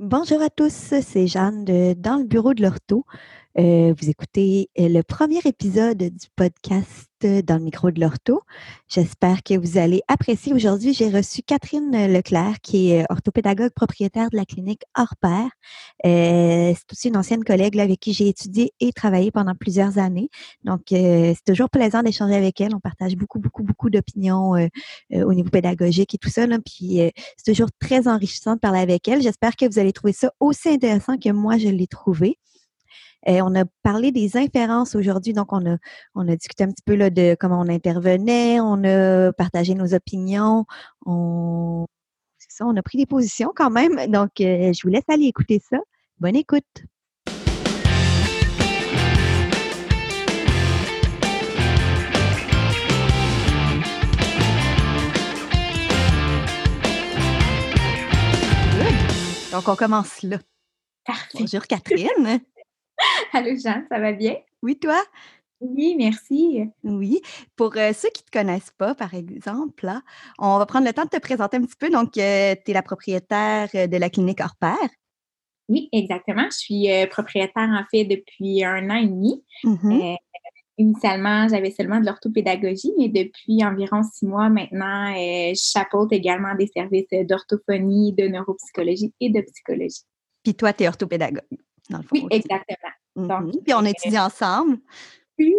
Bonjour à tous, c'est Jeanne de Dans le bureau de l'ortho. Euh, vous écoutez euh, le premier épisode du podcast euh, Dans le micro de l'ortho. J'espère que vous allez apprécier. Aujourd'hui, j'ai reçu Catherine Leclerc, qui est orthopédagogue propriétaire de la clinique Hors c'est aussi une ancienne collègue avec qui j'ai étudié et travaillé pendant plusieurs années. Donc, c'est toujours plaisant d'échanger avec elle. On partage beaucoup, beaucoup, beaucoup d'opinions au niveau pédagogique et tout ça. Puis, c'est toujours très enrichissant de parler avec elle. J'espère que vous allez trouver ça aussi intéressant que moi, je l'ai trouvé. Et on a parlé des inférences aujourd'hui, donc on a, on a discuté un petit peu là, de comment on intervenait, on a partagé nos opinions, on, c'est ça, on a pris des positions quand même. Donc, euh, je vous laisse aller écouter ça. Bonne écoute. Donc, on commence là. Parfait. Bonjour Catherine. Allô Jeanne, ça va bien? Oui, toi? Oui, merci. Oui. Pour euh, ceux qui ne te connaissent pas, par exemple, là, on va prendre le temps de te présenter un petit peu. Donc, euh, tu es la propriétaire euh, de la clinique Orpère. Oui, exactement. Je suis propriétaire, en fait, depuis un an et demi. Mmh initialement, j'avais seulement de l'orthopédagogie, mais depuis environ six mois maintenant, je chapeaute également des services d'orthophonie, de neuropsychologie et de psychologie. Puis toi, tu es orthopédagogue. Oui, exactement. Donc, Puis on étudie ensemble. Oui.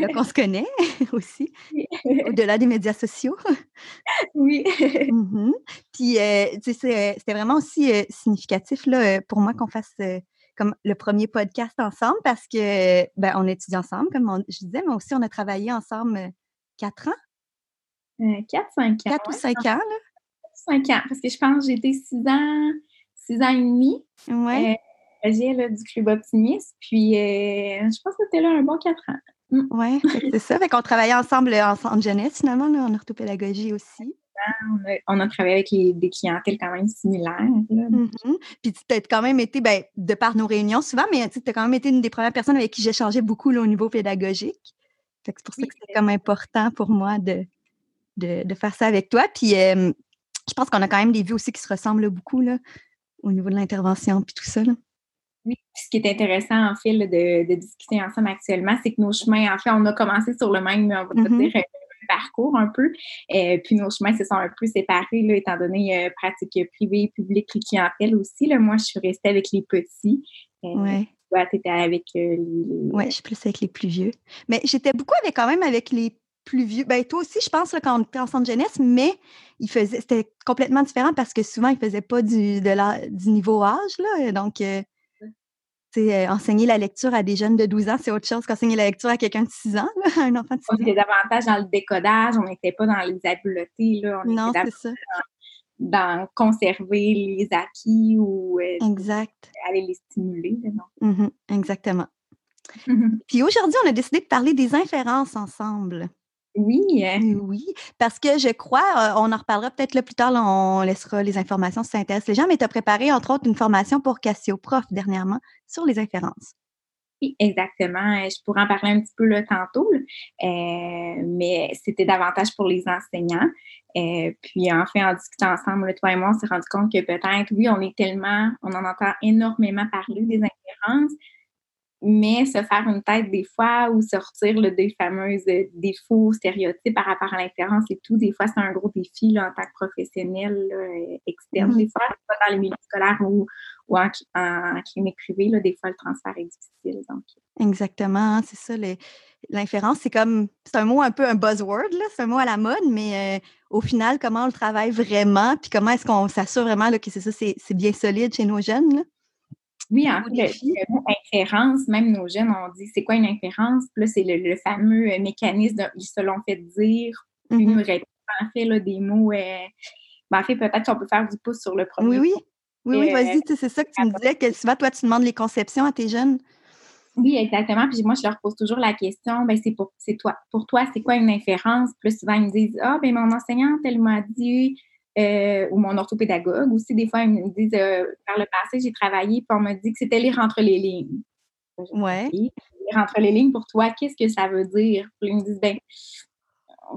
Là qu'on se connaît aussi, au-delà des médias sociaux. Oui. Mmh Puis, euh, c'était vraiment aussi euh, significatif là, pour moi qu'on fasse euh, comme le premier podcast ensemble parce que, ben, on étudie ensemble, comme je disais, mais aussi on a travaillé ensemble quatre ans. quatre, cinq ans. Quatre ou cinq ans, là. Cinq ans, parce que je pense que j'étais six ans, six ans et demi. Oui là, du Club Optimiste. Puis, euh, je pense que c'était là un bon quatre ans. Mm. Oui, c'est ça. Fait qu'on travaillait ensemble en centre jeunesse, finalement, là, en orthopédagogie aussi. On a, travaillé avec des clientèles quand même similaires. Mm-hmm. Puis tu as quand même été, ben, de par nos réunions souvent, mais tu as quand même été une des premières personnes avec qui j'échangeais beaucoup au niveau pédagogique. c'est pour ça que c'était comme important pour moi de, de, faire ça avec toi. Puis euh, je pense qu'on a quand même des vues aussi qui se ressemblent beaucoup là, au niveau de l'intervention puis tout ça. Là. Oui, ce qui est intéressant, en fait, de, discuter ensemble actuellement, c'est que nos chemins, en fait, on a commencé sur le même, on va mm-hmm. dire, euh, parcours un peu. Euh, puis nos chemins se sont un peu séparés, là, étant donné euh, pratique privée, publique et clientèle aussi. Là. Moi, je suis restée avec les petits. oui. Toi, tu étais avec les. Oui, je suis plus avec les plus vieux. Mais j'étais beaucoup avec quand même avec les plus vieux. Ben, toi aussi, je pense, là, quand on était en centre jeunesse, mais il faisait, c'était complètement différent parce que souvent, ils ne faisaient pas du, de la, du niveau âge. Là, donc, euh, enseigner la lecture à des jeunes de 12 ans, c'est autre chose qu'enseigner la lecture à quelqu'un de 6 ans, un enfant de 6 ans. On était davantage dans le décodage, on n'était pas dans les habiletés, là. On non, c'est ça. Dans, conserver les acquis ou euh, exact. aller les stimuler. Mmh exactement. Puis aujourd'hui, on a décidé de parler des inférences ensemble. Oui. Hein. Oui, parce que je crois, euh, on en reparlera peut-être là plus tard, on laissera les informations si ça intéresse les gens, mais tu as préparé entre autres une formation pour Cassio Prof dernièrement sur les inférences. Oui, exactement. Je pourrais en parler un petit peu là, tantôt, euh, mais c'était davantage pour les enseignants. Euh, puis en fait, en discutant ensemble, toi et moi, on s'est rendu compte que peut-être, oui, on est tellement, on en entend énormément parler des inférences, mais se faire une tête des fois ou sortir le des fameuses euh, défauts, stéréotypes par rapport à l'inférence et tout, des fois, c'est un gros défi là, en tant que professionnel euh, externe. Des fois, pas dans le milieu scolaire ou, ou en, clinique privée, là, des fois, le transfert est difficile. Donc. Exactement, hein, c'est ça. L'inférence, c'est comme, c'est un mot un peu un buzzword, c'est un mot à la mode, mais euh, au final, comment on le travaille vraiment, puis comment est-ce qu'on s'assure vraiment là, que c'est ça, c'est bien solide chez nos jeunes? Oui, en fait, le, mot inférence, même nos jeunes, on dit c'est quoi une inférence? Puis là, c'est le, fameux euh, mécanisme, de, ils se l'ont fait dire, puis mm-hmm. nous répondent en fait là, des mots. Euh, ben, en fait, peut-être qu'on peut faire du pouce sur le premier. Oui, oui. Oui, oui, vas-y, c'est ça que tu me disais, que souvent, toi, tu demandes les conceptions à tes jeunes. Oui, exactement. Puis moi, je leur pose toujours la question, ben c'est pour, toi. Pour toi, c'est quoi une inférence? Puis souvent, ils me disent, ah, ben mon enseignante, elle m'a dit euh, ou mon orthopédagogue aussi, des fois, ils me disent euh, par le passé, j'ai travaillé, puis on m'a dit que c'était lire entre les lignes. Ouais. Lire entre les lignes, pour toi, qu'est-ce que ça veut dire? Puis ils me disent, ben,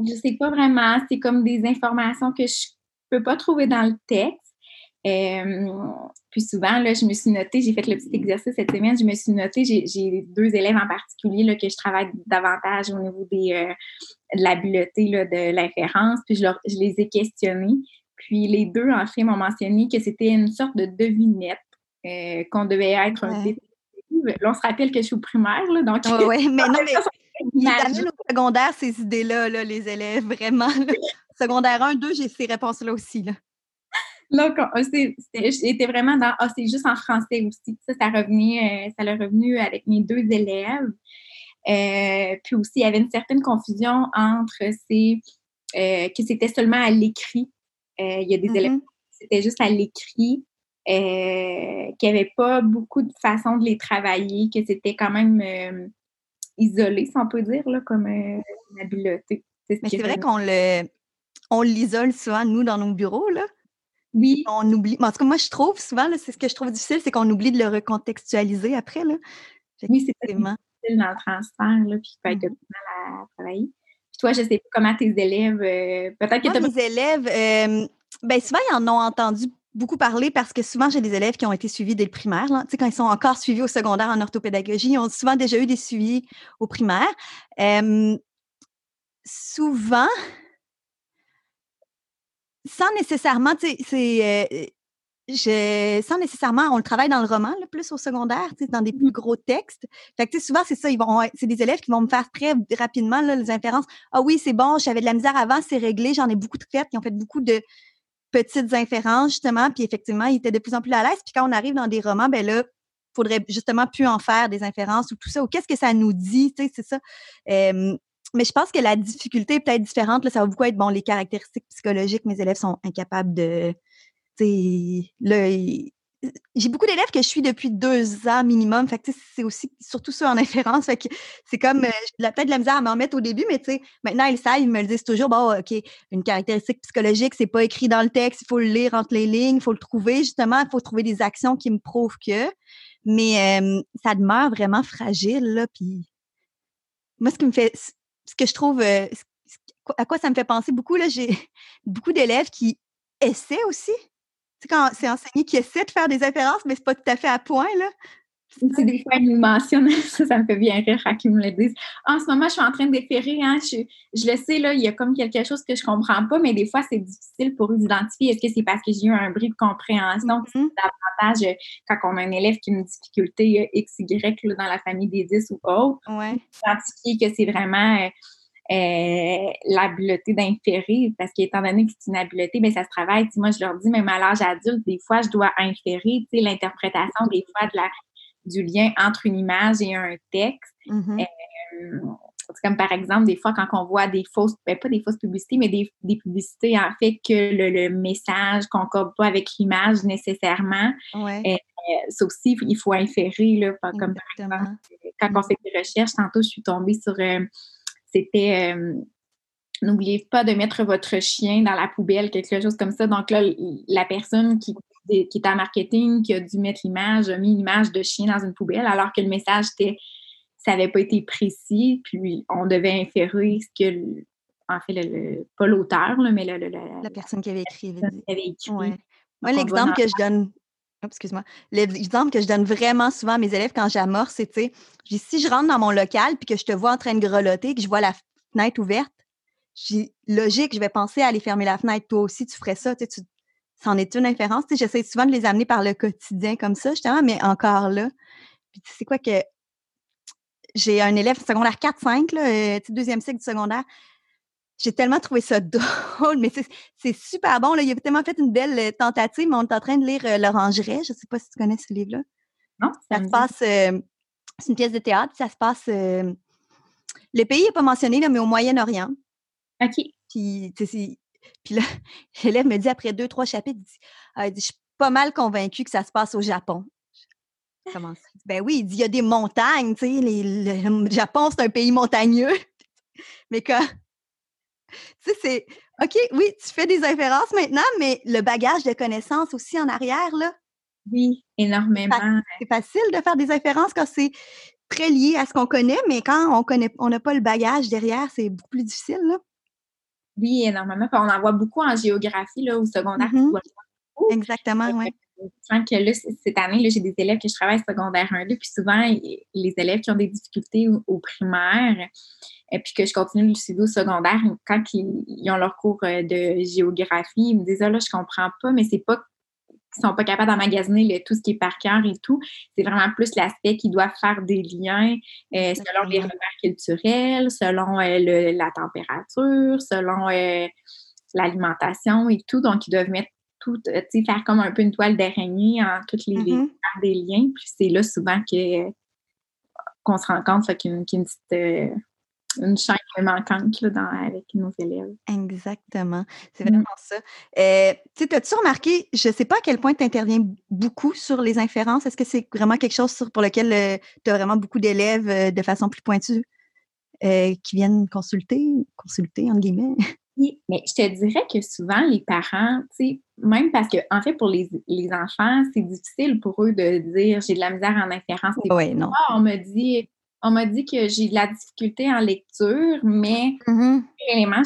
je sais pas vraiment, c'est comme des informations que je peux pas trouver dans le texte, puis souvent, là, je me suis notée, j'ai fait le petit exercice cette semaine, je me suis notée, j'ai deux élèves en particulier là, que je travaille davantage au niveau des, euh, de l'habileté de l'inférence, puis je, je, les ai questionnés. Puis les deux, en fait, m'ont mentionné que c'était une sorte de devinette, euh, qu'on devait être un détective. Là, on se rappelle que je suis au primaire, là, donc... Oui, mais non, mais ils amènent au secondaire ces idées-là, là, les élèves, vraiment. Secondaire 1, 2, j'ai ces réponses-là aussi. Là. Donc, j'étais vraiment dans Ah, c'est juste en français aussi. Ça, ça, revenait, euh, ça l'a revenu avec mes deux élèves. Euh, puis aussi, il y avait une certaine confusion entre ces euh, que c'était seulement à l'écrit. Il y a des mm-hmm. élèves c'était juste à l'écrit, qu'il n'y avait pas beaucoup de façons de les travailler, que c'était quand même isolé, si on peut dire, là, comme une habileté. Mais c'est vrai qu'on le on l'isole souvent, nous, dans nos bureaux, là. Oui. On oublie. En tout cas, moi, je trouve souvent, c'est ce que je trouve difficile, c'est qu'on oublie de le recontextualiser après. Là. Oui, c'est vraiment difficile dans le transfert, là, puis il peut être mmh. mal à travailler. Toi, je ne sais pas comment tes élèves. Euh, peut-être que tu Mes élèves, euh, ben, souvent, ils en ont entendu beaucoup parler parce que souvent, j'ai des élèves qui ont été suivis dès le primaire. Là. Tu sais, quand ils sont encore suivis au secondaire en orthopédagogie, ils ont souvent déjà eu des suivis au primaire. Euh, souvent, sans nécessairement, tu sais, c'est. Je, sans nécessairement, on le travaille dans le roman, le plus au secondaire, dans des plus mmh. gros textes. Fait que, tu sais, souvent, c'est ça, ils vont, c'est des élèves qui vont me faire très rapidement, là, les inférences. Ah oui, c'est bon, j'avais de la misère avant, c'est réglé, j'en ai beaucoup de faites, qui ont fait beaucoup de petites inférences, justement, puis effectivement, ils étaient de plus en plus à l'aise. Puis quand on arrive dans des romans, ben là, faudrait justement plus en faire des inférences ou tout ça, ou qu'est-ce que ça nous dit, tu sais, c'est ça mais je pense que la difficulté est peut-être différente. Là, ça va beaucoup être, bon, les caractéristiques psychologiques, mes élèves sont incapables de. J'ai beaucoup d'élèves que je suis depuis deux ans minimum. Fait que c'est aussi surtout ça en inférence. Fait que c'est comme euh, j'ai peut-être de la misère à m'en mettre au début, mais maintenant ils savent, ils me le disent toujours, bon, OK, une caractéristique psychologique, c'est pas écrit dans le texte, il faut le lire entre les lignes, il faut le trouver, justement, il faut trouver des actions qui me prouvent que. Mais ça demeure vraiment fragile, là. Puis moi, ce qui me fait ce que je trouve, euh, à quoi ça me fait penser beaucoup, là, j'ai beaucoup d'élèves qui essaient aussi. Quand c'est enseigné qui essaient de faire des inférences, mais c'est pas tout à fait à point, là. C'est des fois, ils nous mentionnent, ça, ça me fait bien rire quand ils me le disent. En ce moment, je suis en train de déférer, hein, je, je, le sais, là, il y a comme quelque chose que je comprends pas, mais des fois, c'est difficile pour eux d'identifier. Est-ce que c'est parce que j'ai eu un bris de compréhension? Mm davantage euh, quand on a un élève qui a une difficulté euh, XY dans la famille des 10 ou autre. Ouais. Identifier que c'est vraiment. Euh, l'habileté d'inférer, parce qu'étant donné que c'est une habileté, bien, ça se travaille. moi, je leur dis, même à l'âge adulte, des fois, je dois inférer l'interprétation des fois de la du lien entre une image et un texte. Mm-hmm. Euh, c'est comme par exemple, des fois, quand on voit des fausses, ben, pas des fausses publicités, mais des, publicités, en fait, que le, le message concorde pas avec l'image nécessairement. Ouais. Euh, ça aussi, il faut inférer, là, comme par exemple, quand on fait des recherches, tantôt, je suis tombée sur, euh, c'était, n'oubliez pas de mettre votre chien dans la poubelle, quelque chose comme ça. Donc là, la personne qui qui est en marketing, qui a dû mettre l'image, a mis une image de chien dans une poubelle, alors que le message était, ça n'avait pas été précis, puis on devait inférer ce que, en fait, le, pas l'auteur, mais le, la, personne qui avait écrit. Avait écrit. Moi, l'exemple que je donne, excuse-moi, l'exemple que je donne vraiment souvent à mes élèves quand j'amorce, c'est, tu sais, si je rentre dans mon local puis que je te vois en train de grelotter, que je vois la fenêtre ouverte, j'ai logique, je vais penser à aller fermer la fenêtre. Toi aussi, tu ferais ça. Tu, tu c'en est une inférence. J'essaie souvent de les amener par le quotidien comme ça, justement, mais encore là. Puis tu sais quoi que j'ai un élève secondaire 4-5, euh, deuxième cycle du secondaire. J'ai tellement trouvé ça drôle, mais c'est super bon. Là. Il a tellement fait une belle euh, tentative, mais on est en train de lire euh, L'Orangerie. Je ne sais pas si tu connais ce livre-là. Non. Ça se passe, c'est une pièce de théâtre, ça se passe. le pays n'est pas mentionné, là, mais au Moyen-Orient. OK. Puis, puis là, l'élève me dit après deux, trois chapitres, il dit, ah, Je suis pas mal convaincue que ça se passe au Japon. Comment ça? Ben oui, il dit Il y a des montagnes, tu sais, le Japon, c'est un pays montagneux. mais quand. Tu sais, c'est. OK, oui, tu fais des inférences maintenant, mais le bagage de connaissances aussi en arrière, là. Oui, énormément. C'est facile de faire des inférences quand c'est très lié à ce qu'on connaît, mais quand on connaît, on n'a pas le bagage derrière, c'est beaucoup plus difficile, là. Oui, énormément. on en voit beaucoup en géographie, là, au secondaire. Mm-hmm. Exactement, oui. Que là, cette année, j'ai des élèves que je travaille secondaire 1 2, puis souvent, les élèves qui ont des difficultés au, primaire, et puis que je continue le suivi au secondaire, quand ils, ont leur cours euh, de géographie, ils me disent Ah là, je comprends pas, mais c'est pas qu'ils sont pas capables d'emmagasiner tout ce qui est par cœur et tout. C'est vraiment plus l'aspect qu'ils doivent faire des liens euh, selon les repères culturels, selon euh, la température, selon l'alimentation et tout. Donc, ils doivent mettre tout, faire comme un peu une toile d'araignée en toutes les, mm des liens. Puis c'est là souvent que qu'on se rend compte qu'il y a une, petite une chaîne manquante là, avec nos élèves. Exactement. C'est vraiment mmh. ça. Euh, tu as-tu remarqué, je ne sais pas à quel point tu interviens beaucoup sur les inférences. Est-ce que c'est vraiment quelque chose pour lequel euh, tu as vraiment beaucoup d'élèves euh, de façon plus pointue qui viennent consulter, consulter, entre guillemets? Mais je te dirais que souvent, les parents, même parce que, en fait, pour les, enfants, c'est difficile pour eux de dire j'ai de la misère en inférence. Oui, non. on me dit on m'a dit que j'ai de la difficulté en lecture, mais mm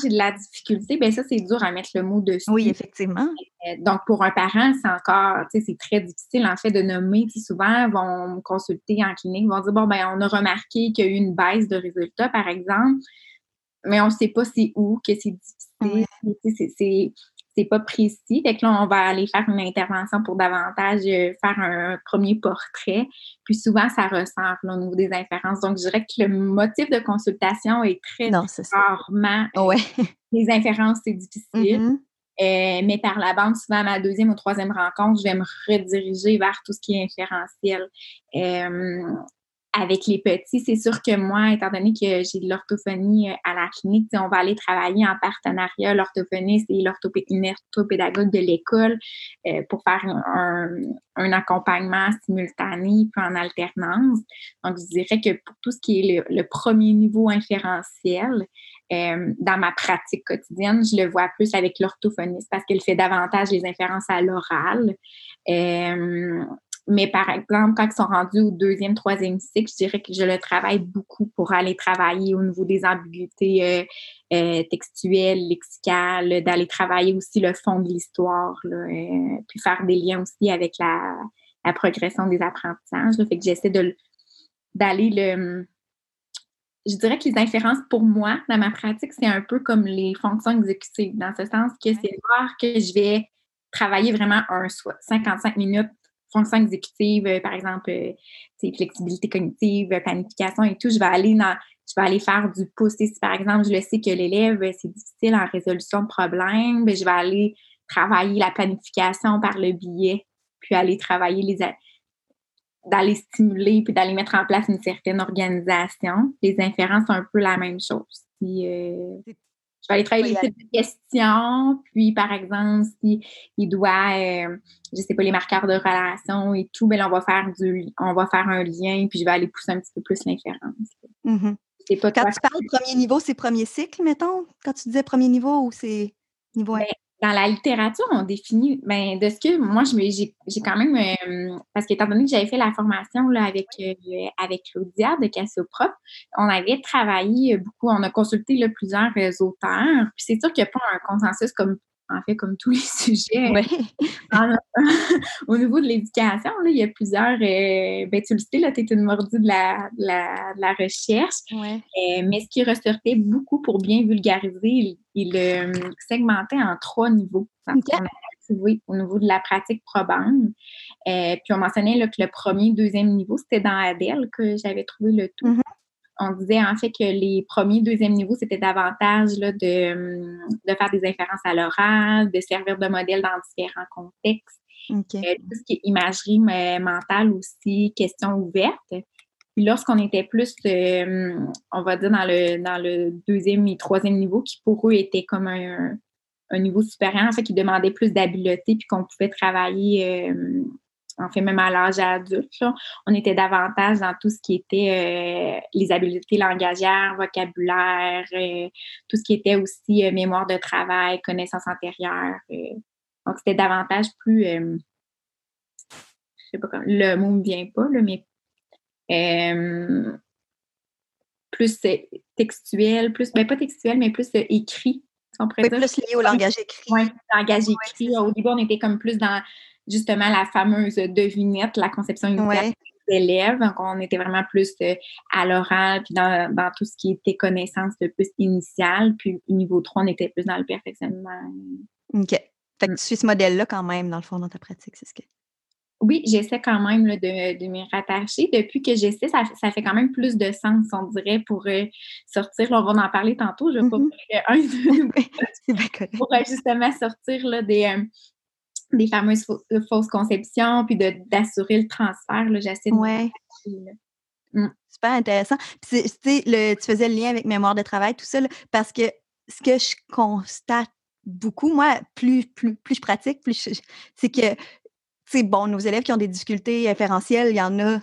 j'ai de la difficulté, bien ça, c'est dur à mettre le mot dessus. Oui, effectivement. Euh, donc, pour un parent, c'est encore, tu sais, c'est très difficile, en fait, de nommer. souvent, ils vont me consulter en clinique, vont dire, bon, ben on a remarqué qu'il y a eu une baisse de résultats, par exemple, mais on ne sait pas c'est où, que c'est difficile. C'est c'est pas précis. Fait que là, on va aller faire une intervention pour davantage euh, faire un premier portrait. Puis souvent, ça ressort au niveau des inférences. Donc, je dirais que le motif de consultation est très rarement. Ouais. Les inférences, c'est difficile. Mm-hmm. Euh, mais par la bande, souvent à ma deuxième ou troisième rencontre, je vais me rediriger vers tout ce qui est inférentiel. Euh, avec les petits, c'est sûr que moi, étant donné que j'ai de l'orthophonie euh, à la clinique, on va aller travailler en partenariat, l'orthophoniste et l'orthopédagogue de l'école euh, pour faire un, accompagnement simultané puis en alternance. Donc, je dirais que pour tout ce qui est le, premier niveau inférentiel, euh, dans ma pratique quotidienne, je le vois plus avec l'orthophoniste parce qu'elle fait davantage les inférences à l'oral. Mais par exemple, quand ils sont rendus au deuxième, troisième cycle, je dirais que je le travaille beaucoup pour aller travailler au niveau des ambiguïtés euh, euh, textuelles, lexicales, d'aller travailler aussi le fond de l'histoire, euh, puis faire des liens aussi avec la, progression des apprentissages. Fait que j'essaie d'aller le. Je dirais que les inférences, pour moi, dans ma pratique, c'est un peu comme les fonctions exécutives, dans ce sens que c'est voir que je vais travailler vraiment un 55 minutes exécutive, euh, par exemple, euh, flexibilité cognitive, euh, planification et tout, je vais aller dans, je vais aller faire du pouce. Si par exemple, je le sais que l'élève, c'est difficile en résolution de problèmes, ben, je vais aller travailler la planification par le biais, puis aller travailler les d'aller stimuler puis d'aller mettre en place une certaine organisation. Les inférences sont un peu la même chose. Je vais aller travailler les types de questions. Puis, par exemple, s'il il doit, euh, je sais pas, les marqueurs de relation et tout, ben on va faire du, on va faire un lien, puis je vais aller pousser un petit peu plus l'inférence. Mm-hmm. Quand tu parles premier niveau, c'est premier cycle, mettons? Quand tu disais premier niveau ou c'est niveau ben, dans la littérature, on définit, ben, de ce que moi, j'ai quand même, euh, parce qu'étant donné que j'avais fait la formation là, avec, euh, avec Claudia de Cassioprop, on avait travaillé beaucoup, on a consulté là, plusieurs euh, auteurs. Puis c'est sûr qu'il n'y a pas un consensus comme en fait, comme tous les sujets. au niveau de l'éducation, il y a plusieurs. Euh, ben, tu le sais, tu es une mordue de la, la, recherche. Euh, mais ce qui ressortait beaucoup pour bien vulgariser, il, le euh, segmentait en trois niveaux. Oui, au niveau de la pratique probante. puis on mentionnait là, que le premier, deuxième niveau, c'était dans Adèle que j'avais trouvé le tout. Mm-hmm on disait en fait que les premiers, deuxième niveaux, c'était davantage là, de, hum, de, faire des inférences à l'oral, de servir de modèle dans différents contextes. Euh, tout ce qui est imagerie mentale aussi, questions ouvertes. Puis lorsqu'on était plus, euh, on va dire, dans le, dans le deuxième et troisième niveau, qui pour eux était comme un, un niveau supérieur, en fait, qui demandait plus d'habileté, puis qu'on pouvait travailler euh, en fait, même à l'âge adulte, on était davantage dans tout ce qui était euh, les habiletés langagières, vocabulaire, euh, tout ce qui était aussi euh, mémoire de travail, connaissances antérieures. donc, c'était davantage plus, je sais pas comment, le mot ne vient pas, mais plus textuel, plus, ben pas textuel, mais plus écrit On pourrait plus lié au langage écrit. Oui, langage écrit. au début, on était comme plus dans justement la fameuse devinette, la conception initiale des élèves. Donc, on était vraiment plus euh, à l'oral, puis dans, dans, tout ce qui était connaissance de plus initiale. Puis, niveau 3, on était plus dans le perfectionnement. OK. Fait que mm. tu suis ce modèle-là quand même, dans le fond, dans ta pratique, c'est ce que. Oui, j'essaie quand même là, de, de m'y rattacher. Depuis que j'essaie, ça, ça, fait quand même plus de sens, on dirait, pour euh, sortir. on va en parler tantôt. Je vais pas mm-hmm. un pour euh, justement sortir là, des, euh, des fameuses fausses conceptions, puis d'assurer le transfert. J'essaie de ouais. Mm. Super intéressant. Puis, le, tu faisais le lien avec mémoire de travail, tout ça, parce que ce que je constate beaucoup, moi, plus, plus, plus je pratique, plus c'est que c'est bon, nos élèves qui ont des difficultés inférentielles, il y en a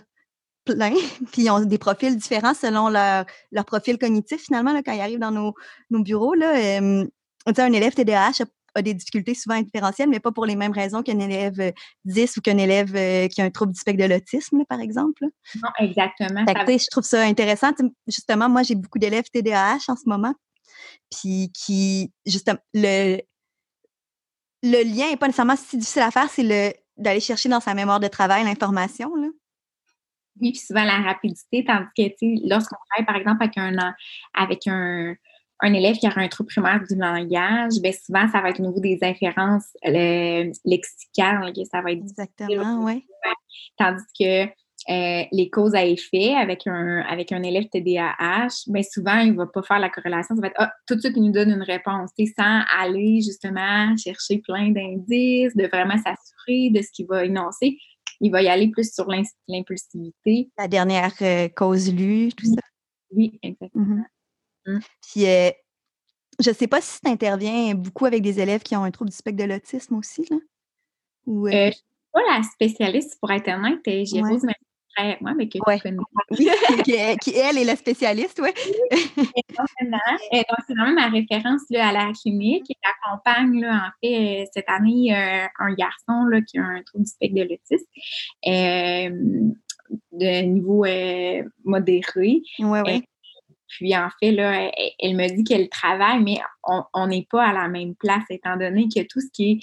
plein, puis ils ont des profils différents selon leur, leur profil cognitif, finalement, là, quand ils arrivent dans nos, nos bureaux. Là, euh, un élève TDAH a, des difficultés souvent différentielles, mais pas pour les mêmes raisons qu'un élève 10 ou qu'un élève qui a un trouble du spectre de l'autisme, par exemple. Non, exactement. je trouve ça intéressant. Justement, moi, j'ai beaucoup d'élèves TDAH en ce moment, puis qui, justement, le, le lien n'est pas nécessairement si difficile à faire, c'est le d'aller chercher dans sa mémoire de travail l'information. Là. Oui, puis souvent la rapidité, tandis que lorsqu'on travaille, par exemple, avec un avec un, un élève qui a un trouble primaire du langage, bien souvent, ça va être au niveau des inférences lexicales, ça va être Exactement, oui. Tandis que euh, les causes à effet avec un, avec un élève TDAH, bien souvent, il ne va pas faire la corrélation. Ça va être ah, tout de suite, il nous donne une réponse, sans aller justement chercher plein d'indices, de vraiment s'assurer de ce qu'il va énoncer. Il va y aller plus sur l'impulsivité. La dernière euh, cause lue, tout ça. Oui, exactement. Mm-hmm. Mm. Puis, euh, je ne sais pas si tu interviens beaucoup avec des élèves qui ont un trouble du spectre de l'autisme aussi. Là? Ou, je ne suis pas la spécialiste, pour être honnête. J'ai ouais moi, mais que tu connais. qui, elle, est la spécialiste, oui. donc, c'est vraiment ma référence là, à la clinique. Et j'accompagne, en fait, euh, cette année, euh, un garçon là, qui a un trouble du spectre de l'autisme euh, de niveau modéré. Oui, oui. Puis en fait, là, elle, me dit qu'elle travaille, mais on n'est pas à la même place, étant donné que tout ce qui est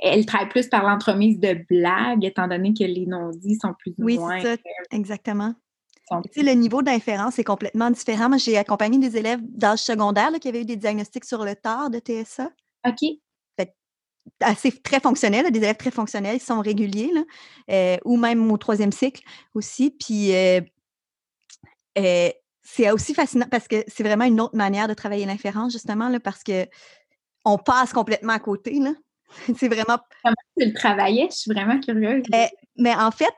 elle travaille plus par l'entremise de blagues, étant donné que les non-dits sont plus ou oui, c'est ça, exactement. Tu sais, le niveau d'inférence est complètement différent. Moi, j'ai accompagné des élèves d'âge secondaire qui avaient eu des diagnostics sur le tard de TSA. OK. assez très fonctionnels, des élèves très fonctionnels, ils sont réguliers, là, euh, ou même au troisième cycle aussi. Puis, euh, euh, c'est aussi fascinant parce que c'est vraiment une autre manière de travailler l'inférence, justement, là, parce que on passe complètement à côté. Là. c'est vraiment. Comment tu le travaillais? Je suis vraiment curieuse. Eh, mais en fait,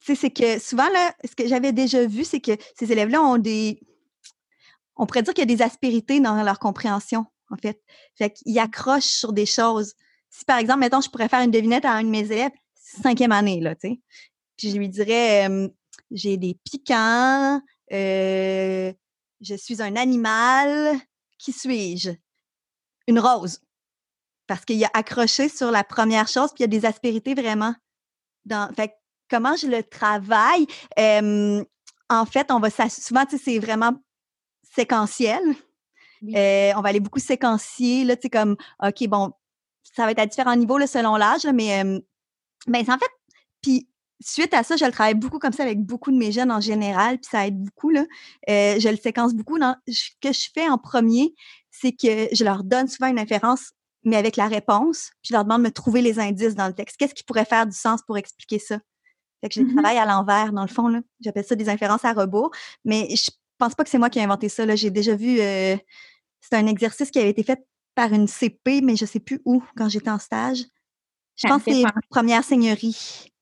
c'est que souvent, là, ce que j'avais déjà vu, c'est que ces élèves-là ont des. On pourrait dire qu'il y a des aspérités dans leur compréhension, en fait. Fait qu'ils accrochent sur des choses. Si, par exemple, mettons, je pourrais faire une devinette à un de mes élèves, cinquième année, là, tu sais. Puis je lui dirais j'ai des piquants, euh, je suis un animal, qui suis-je? Une rose parce qu'il a accroché sur la première chose, puis il y a des aspérités vraiment dans. Fait comment je le travaille? en fait, on va souvent, c'est vraiment séquentiel. Euh, on va aller beaucoup séquencier, là, tu sais, comme, OK, bon, ça va être à différents niveaux là, selon l'âge, mais, mais en fait, puis suite à ça, je le travaille beaucoup comme ça avec beaucoup de mes jeunes en général, puis ça aide beaucoup. Là. Euh, je le séquence beaucoup. Ce que je fais en premier, c'est que je leur donne souvent une inférence mais avec la réponse, puis je leur demande de me trouver les indices dans le texte. Qu'est-ce qui pourrait faire du sens pour expliquer ça? Fait que je travaille à l'envers, dans le fond, là. J'appelle ça des inférences à rebours. Mais je pense pas que c'est moi qui ai inventé ça, là. J'ai déjà vu, euh, c'est un exercice qui avait été fait par une CP, mais je sais plus où, quand j'étais en stage. Je pense que c'est première seigneurie.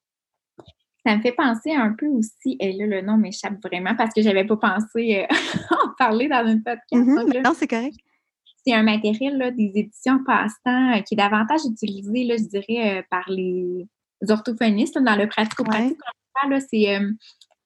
Ça me fait penser un peu aussi, et là, le nom m'échappe vraiment parce que j'avais pas pensé euh, en parler dans une podcast. Mmh non, c'est correct c'est un matériel là, des éditions passe-temps euh, qui est davantage utilisé, là, je dirais, euh, par les orthophonistes dans le pratico-pratique. Euh,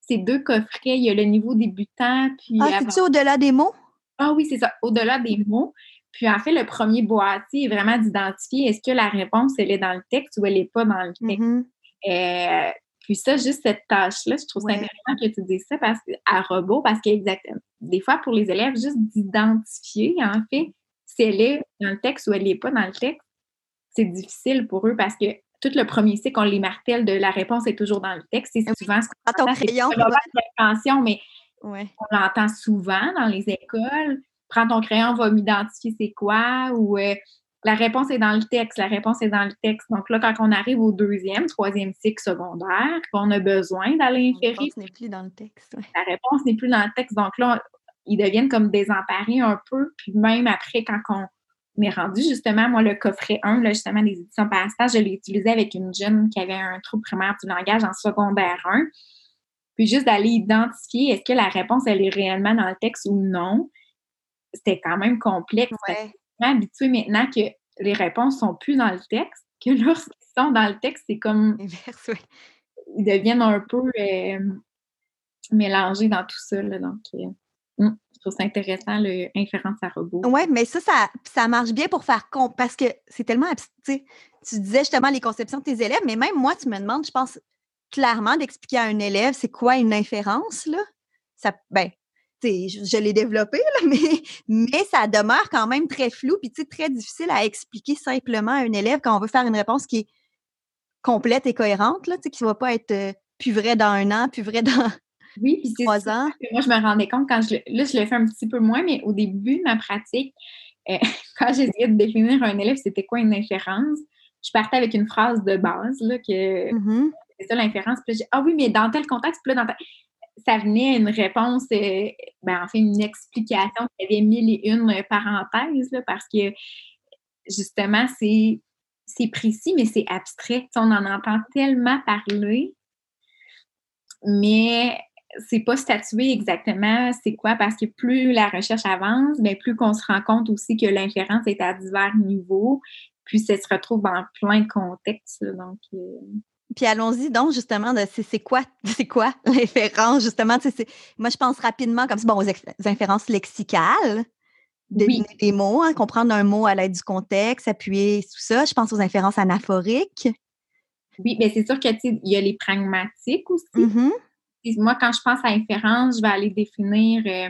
c'est deux coffrets. Il y a le niveau débutant. Puis ah, c'est-tu au-delà des mots? Ah oui, c'est ça, au-delà des mots. Puis en fait, le premier boîtier est vraiment d'identifier est-ce que la réponse, elle est dans le texte ou elle n'est pas dans le texte? Mm-hmm. Puis ça, juste cette tâche-là, je trouve ça intéressant que tu dises ça parce que, à robot, parce qu'exactement, des fois, pour les élèves, juste d'identifier, en fait, si elle est dans le texte ou elle n'est pas dans le texte, c'est difficile pour eux parce que tout le premier cycle, on les martèle de la réponse est toujours dans le texte. C'est souvent ce qu'on entend, crayon. mais on l'entend souvent dans les écoles. Prends ton crayon, on va m'identifier c'est quoi, ou euh, la réponse est dans le texte, la réponse est dans le texte. Donc là, quand on arrive au deuxième, troisième cycle secondaire, on a besoin d'aller inférer. La réponse n'est plus dans le texte. La réponse n'est plus dans le texte. Donc là, ils deviennent comme désemparés un peu. Puis même après, quand on est rendu, justement, moi, le coffret 1, là, justement, des éditions Passage, je l'ai utilisé avec une jeune qui avait un trouble primaire du langage en secondaire 1. Puis juste d'aller identifier est-ce que la réponse, elle est réellement dans le texte ou non. C'était quand même complexe. Ouais. habitué maintenant que les réponses sont plus dans le texte, que lorsqu'ils sont dans le texte, c'est comme. Ils deviennent un peu euh, mélangés dans tout ça. Là, donc, euh, hum, je trouve ça intéressant, le inférence à robot. Oui, mais ça, ça, ça, marche bien pour faire compte parce que c'est tellement Tu disais justement les conceptions de tes élèves, mais même moi, tu me demandes, je pense, clairement d'expliquer à un élève c'est quoi une inférence, là. Ça, ben, je, je l'ai développé, mais, mais ça demeure quand même très flou, puis très difficile à expliquer simplement à un élève quand on veut faire une réponse qui est complète et cohérente, là, qui ne va pas être euh, plus vrai dans un an, plus vrai dans oui, puis trois ans. moi, je me rendais compte quand je là, je le fais un petit peu moins, mais au début de ma pratique, euh, quand j'essayais de définir un élève, c'était quoi une inférence, je partais avec une phrase de base, là, que mmh c'est ça l'inférence. Puis j'ai ah oui, mais dans tel contexte, puis là, dans ça venait une réponse, euh, ben, en fait, une explication qui avait mille et une parenthèses, là, parce que justement, c'est, c'est précis, mais c'est abstrait. on en entend tellement parler, mais c'est pas statué exactement c'est quoi, parce que plus la recherche avance, mais ben, plus qu'on se rend compte aussi que l'inférence est à divers niveaux, puis ça se retrouve dans plein de contextes. donc, euh, puis allons-y donc justement de c'est quoi c'est quoi l'inférence justement moi je pense rapidement comme ça bon aux, inférences lexicales deviner des mots hein, comprendre un mot à l'aide du contexte appuyer tout ça je pense aux inférences anaphoriques oui mais c'est sûr que il y a les pragmatiques aussi mm-hmm. Moi quand je pense à inférence je vais aller définir euh,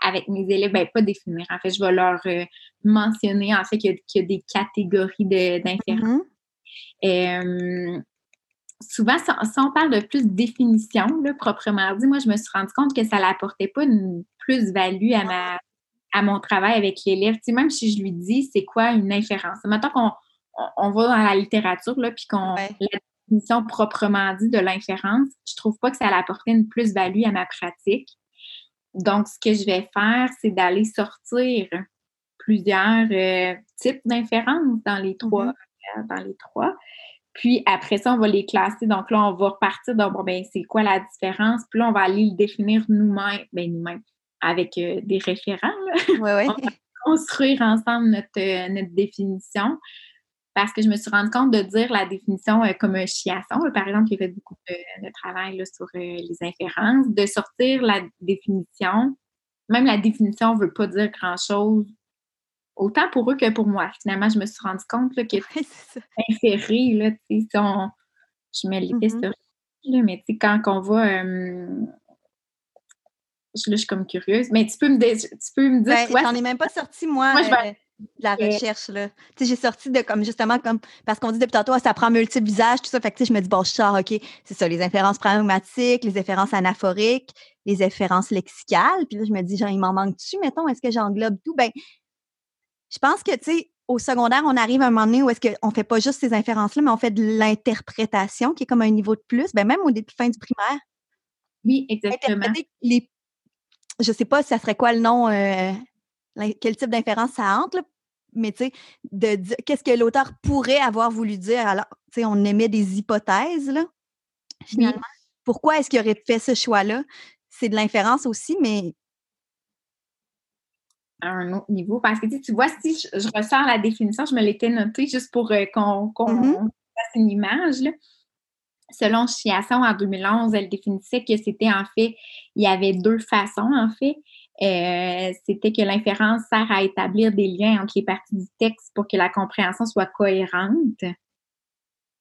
avec mes élèves, ben pas définir, en fait, je vais leur euh, mentionner en fait qu'il y, a des catégories d'inférence. Mm-hmm souvent, si on parle de plus de définition, là, proprement dit, moi, je me suis rendu compte que ça n'apportait pas une plus-value à ma à mon travail avec l'élève. Tu sais, même si je lui dis c'est quoi une inférence? Maintenant qu'on on, va dans la littérature, là, puis qu'on la définition proprement dit de l'inférence, je trouve pas que ça apporté une plus-value à ma pratique. Donc, ce que je vais faire, c'est d'aller sortir plusieurs euh, types d'inférences dans les trois. Mm-hmm. Dans les trois. Puis après ça, on va les classer. Donc là, on va repartir de bon, ben, c'est quoi la différence? Puis là, on va aller le définir nous-mêmes, ben, nous-mêmes, avec euh, des référents. Oui, oui. on va construire ensemble notre, euh, notre définition. Parce que je me suis rendu compte de dire la définition euh, comme un chiasson, par exemple, qui fait beaucoup de, travail sur les inférences, de sortir la définition. Même la définition ne veut pas dire grand-chose autant pour eux que pour moi. Finalement, je me suis rendu compte là, que c'est inféré, là, si on, je mets les mm là, mais quand on va. Euh, je, là, je suis comme curieuse. Mais tu peux me, tu peux me dire. Ben, J'en ai même pas sorti, moi. moi je vais... De la recherche, là. Tu sais, j'ai sorti de comme justement comme parce qu'on dit depuis tantôt, ça prend multiples visages, tout ça. Fait que tu sais, je me dis, bon, je sors, OK, c'est ça, les inférences pragmatiques, les inférences anaphoriques, les inférences lexicales. Puis là, je me dis, genre, il m'en manque-tu, mettons, est-ce que j'englobe tout? Ben, je pense que, tu sais, au secondaire, on arrive à un moment donné où est-ce qu'on ne fait pas juste ces inférences-là, mais on fait de l'interprétation qui est comme un niveau de plus, ben même au début fin du primaire. Oui, exactement. Les, je ne sais pas si ça serait quoi le nom, euh, quel type d'inférence ça entre, mais tu sais, de qu'est-ce que l'auteur pourrait avoir voulu dire? Alors, tu sais, on émet des hypothèses, là. Finalement, pourquoi est-ce qu'il aurait fait ce choix-là? C'est de l'inférence aussi, mais à un autre niveau. Parce que tu vois, si je, ressors la définition, je me l'étais notée juste pour euh, qu'on mm-hmm. fasse une image. Selon Chiasson, en 2011, elle définissait que c'était en fait, il y avait deux façons en fait. Euh, c'était que l'inférence sert à établir des liens entre les parties du texte pour que la compréhension soit cohérente.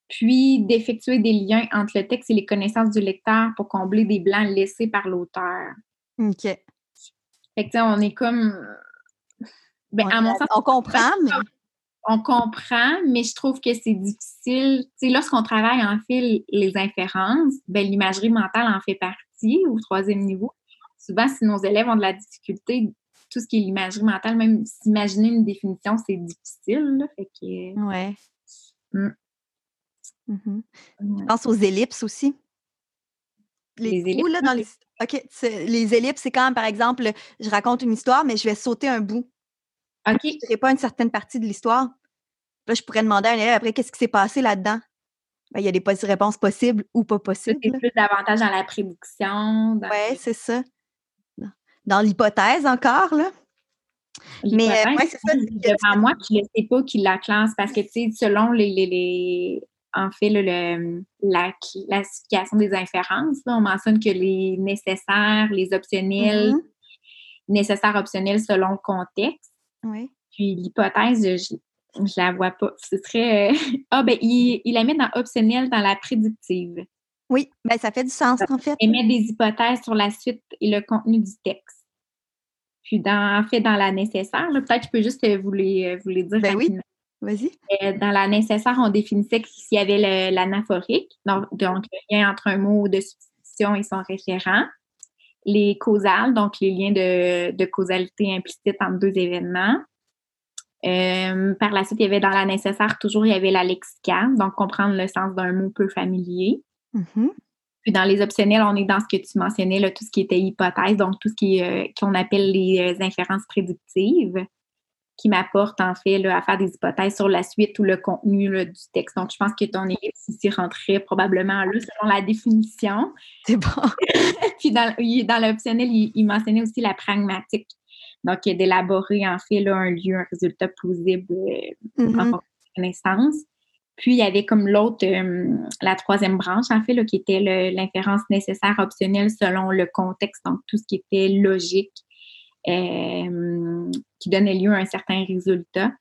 puis d'effectuer des liens entre le texte et les connaissances du lecteur pour combler des blancs laissés par l'auteur. OK. Fait que, on est comme. Ben, à mon sens, on comprend, mais. On comprend, mais je trouve que c'est difficile. Tu sais, lorsqu'on travaille en fil les inférences, ben, l'imagerie mentale en fait partie au troisième niveau. Souvent, si nos élèves ont de la difficulté, tout ce qui est l'imagerie mentale, même s'imaginer une définition, c'est difficile. Là, fait que, ouais. Mm. Mm-hmm. Je pense aux ellipses aussi. Les, ellipses, là, dans les... OK. Les ellipses, c'est quand, par exemple, je raconte une histoire, mais je vais sauter un bout. OK. Je ne pas une certaine partie de l'histoire. Là, je pourrais demander à un élève après qu'est-ce qui s'est passé là-dedans? Ben, il y a des réponses possibles ou pas possibles. C'est plus davantage dans la prédiction. Oui, c'est ça. Dans l'hypothèse encore, là. Mais euh, c'est ça. Devant moi, je ne sais pas qui la classe parce que, tu sais, selon les, les, en fait, le, la classification des inférences, on mentionne que les nécessaires, les optionnels, mm-hmm. nécessaires, optionnels selon le contexte. Oui. Puis l'hypothèse, je, ne la vois pas. Ce serait. Euh, ah, ben, il, la met dans optionnel dans la prédictive. Oui, ben, ça fait du sens, en fait. Il met des hypothèses sur la suite et le contenu du texte. Puis, dans, en fait, dans la nécessaire, peut-être que je peux juste vous les, vous les dire. Ben oui. Vas-y. Euh, dans la nécessaire, on définissait s'il y avait l'anaphorique, donc, donc, le lien entre un mot de substitution et son référent. Les causales, donc les liens de, causalité implicite entre deux événements. Euh, par la suite, il y avait dans la nécessaire, toujours, il y avait la lexicale, donc comprendre le sens d'un mot peu familier. Mm-hmm. Puis dans les optionnels, on est dans ce que tu mentionnais, là, tout ce qui était hypothèse, donc tout ce qui euh, qu'on appelle les inférences prédictives qui m'apporte en fait là, à faire des hypothèses sur la suite ou le contenu là, du texte. Donc, je pense que ton ellipse ici rentrait probablement là selon la définition. C'est bon. Puis dans, dans l'optionnel, il, mentionnait aussi la pragmatique. Donc, d'élaborer en fait là, un lieu, un résultat plausible euh, en mm-hmm. connaissance. Puis, il y avait comme l'autre, euh, la troisième branche, en fait, là, qui était l'inférence nécessaire optionnelle selon le contexte, donc tout ce qui était logique, euh, qui donnait lieu à un certain résultat,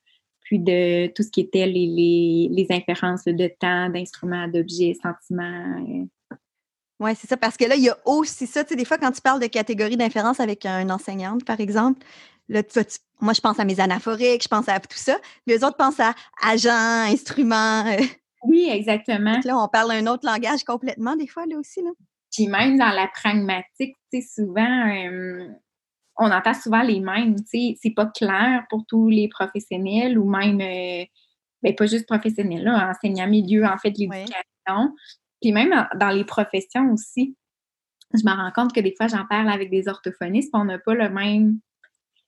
puis de tout ce qui était les, les, inférences de temps, d'instruments, d'objets, sentiments. Euh. Oui, c'est ça, parce que là, il y a aussi ça, tu sais, des fois, quand tu parles de catégorie d'inférence avec un enseignante, par exemple, là, moi, je pense à mes anaphoriques, je pense à tout ça, les autres pensent à agents, instruments. Euh. Oui, exactement. là, on parle un autre langage complètement, des fois, là aussi. Là. Puis même dans la pragmatique, tu sais, souvent, on entend souvent les mêmes, tu sais, c'est pas clair pour tous les professionnels ou même, euh, ben, pas juste professionnels, là, enseignants milieu, en fait, l'éducation. Puis même dans les professions aussi, je me rends compte que des fois, j'en parle avec des orthophonistes, on n'a pas le même,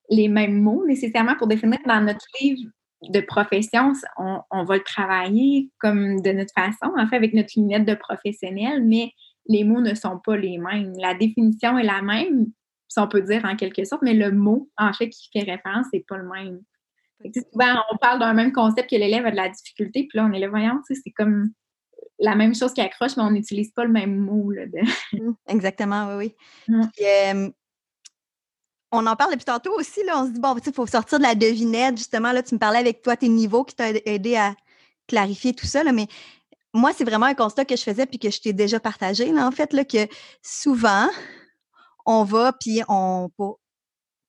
les mêmes mots nécessairement pour définir dans notre livre de profession, on, va le travailler comme de notre façon, en fait, avec notre lunette de professionnel, mais les mots ne sont pas les mêmes. La définition est la même, si on peut dire en quelque sorte, mais le mot, en fait, qui fait référence, c'est pas le même. Souvent, on parle d'un même concept que l'élève a de la difficulté, puis là, on est là, voyant, c'est comme la même chose qui accroche, mais on n'utilise pas le même mot. Là, mmh, Exactement, oui, oui. Mmh. On en parle depuis tantôt aussi, là, on se dit, bon, il faut sortir de la devinette, justement, là, tu me parlais avec toi, tes niveaux qui t'ont aidé à clarifier tout ça, mais moi, c'est vraiment un constat que je faisais puis que je t'ai déjà partagé, là, en fait, là, que souvent, on va, puis on, pour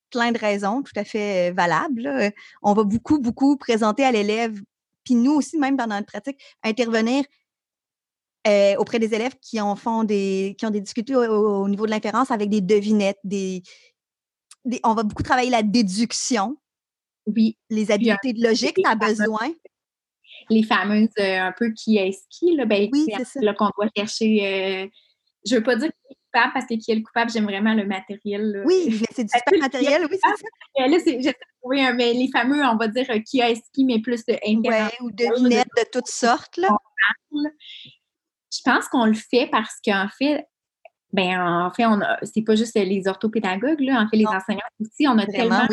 plein de raisons tout à fait valables, on va beaucoup, beaucoup présenter à l'élève, puis nous aussi, même dans notre pratique, intervenir auprès des élèves qui, en font des, qui ont des difficultés au, niveau de l'inférence avec des devinettes, des, on va beaucoup travailler la déduction. Oui. Les habiletés de logique, tu as besoin. Les fameuses, un peu qui est qui, là, ben, oui, c'est là qu'on doit chercher. je ne veux pas dire parce que qui est le coupable, j'aime vraiment le matériel. Oui, c'est du super matériel, oui, c'est ça. Là, j'ai trouvé un, mais les fameux, on va dire, euh, qui a qui, mais plus de ouais, ou devinettes de toutes sortes. Là. Je pense qu'on le fait parce qu'en fait, ben en fait, on c'est pas juste les orthopédagogues, là, en fait, les enseignants aussi, on a tellement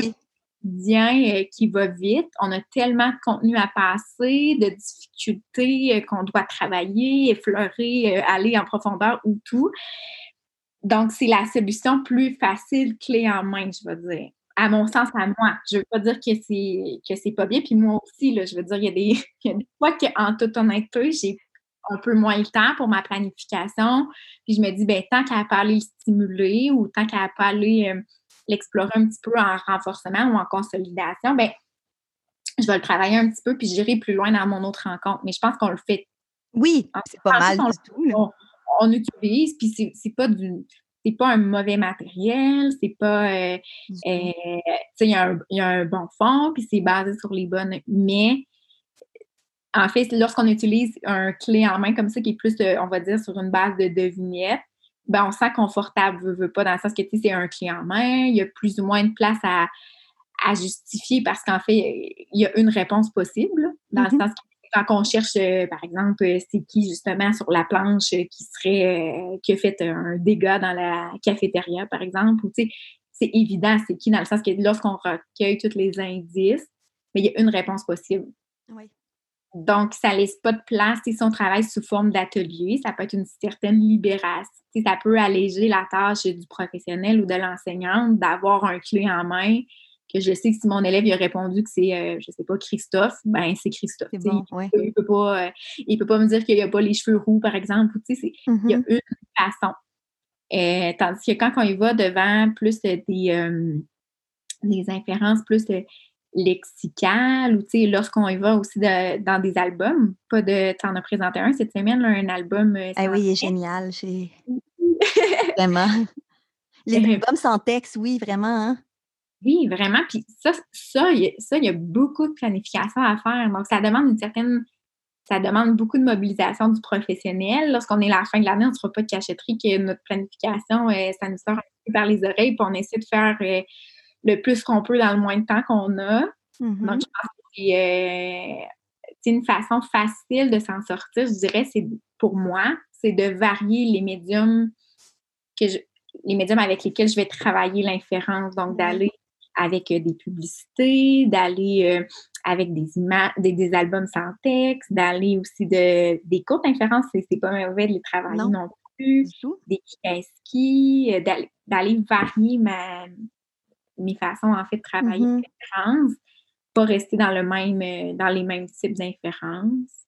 bien euh, qui va vite, on a tellement de contenu à passer, de difficultés euh, qu'on doit travailler, effleurer, aller en profondeur ou tout. Donc, c'est la solution plus facile, clé en main, je veux dire. À mon sens, à moi. Je veux pas dire que c'est que c'est pas bien. Puis moi aussi, là, je veux dire, il y a des, fois qu'en toute honnêteté, j'ai un peu moins le temps pour ma planification. Puis je me dis, ben tant qu'à pas aller le stimuler ou tant qu'à pas aller euh, l'explorer un petit peu en renforcement ou en consolidation, ben je vais le travailler un petit peu puis j'irai plus loin dans mon autre rencontre. Mais je pense qu'on le fait. Oui, c'est pas mal du tout. On, utilise, puis c'est pas du c'est pas un mauvais matériel, c'est pas euh, euh, il y, a un bon fond, puis c'est basé sur les bonnes, mais en fait, lorsqu'on utilise un clé en main comme ça, qui est plus, on va dire, sur une base de devinette, ben, on sent confortable, veut, veut pas, dans le sens que, c'est un clé en main, il y a plus ou moins de place à, justifier parce qu'en fait, il y a une réponse possible, dans le mm-hmm. sens que quand on cherche, euh, par exemple, euh, c'est qui justement sur la planche euh, qui serait, qui a fait un dégât dans la cafétéria, par exemple, ou tu sais, c'est évident, c'est qui, dans le sens que lorsqu'on recueille tous les indices, mais il y a une réponse possible. Oui. Donc, ça laisse pas de place. Si on travaille sous forme d'atelier, ça peut être une certaine libération. Ça peut alléger la tâche du professionnel ou de l'enseignante d'avoir un clé en main que je sais que si mon élève a répondu que c'est, euh, je sais pas, Christophe, ben c'est Christophe. il, ne peut, pas, euh, peut pas me dire qu'il n'y a pas les cheveux roux, par exemple. Il y a mm-hmm. une façon. Euh, tandis que quand on y va devant plus des, des inférences plus lexical ou tu sais, lorsqu'on y va aussi dans des albums, pas de t'en as présenté un cette semaine, un album. Euh, ah oui, il est génial. vraiment. Les albums sans texte, oui, vraiment. Hein? Oui, vraiment. Puis ça, ça, il y a beaucoup de planification à faire. Donc, ça demande une certaine. Ça demande beaucoup de mobilisation du professionnel. Lorsqu'on est à la fin de l'année, on ne sera pas de cachetterie que notre planification, euh, ça nous sort un peu par les oreilles, puis on essaie de faire euh, le plus qu'on peut dans le moins de temps qu'on a. Mm-hmm. Donc, je pense que c'est euh, une façon facile de s'en sortir, je dirais, c'est pour moi, c'est de varier les médiums que les médiums avec lesquels je vais travailler l'inférence. Donc, mm-hmm. d'aller avec euh, des publicités, d'aller euh, avec des images, des, albums sans texte, d'aller aussi de des courtes inférences, c'est pas mauvais de les travailler non, plus, des ski, d'aller varier ma, mes façons, en fait, de travailler mm pas rester dans le même, euh, dans les mêmes types d'inférences.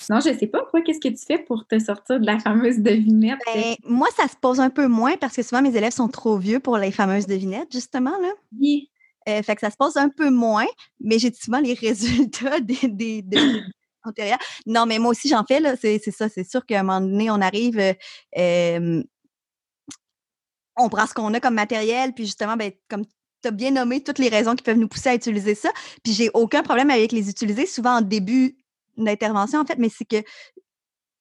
Sinon, je ne sais pas, quoi, qu'est-ce que tu fais pour te sortir de la fameuse devinette? Ben, moi, ça se pose un peu moins parce que souvent, mes élèves sont trop vieux pour les fameuses devinettes, justement. Là. Oui. Euh, fait que ça se pose un peu moins, mais j'ai souvent les résultats des, des, antérieures. Non, mais moi aussi, j'en fais, là. C'est, ça. C'est sûr qu'à un moment donné, on arrive. Euh, on prend ce qu'on a comme matériel, puis justement, ben, comme tu as bien nommé toutes les raisons qui peuvent nous pousser à utiliser ça. Puis j'ai aucun problème avec les utiliser, souvent en début d'intervention, en fait, mais c'est que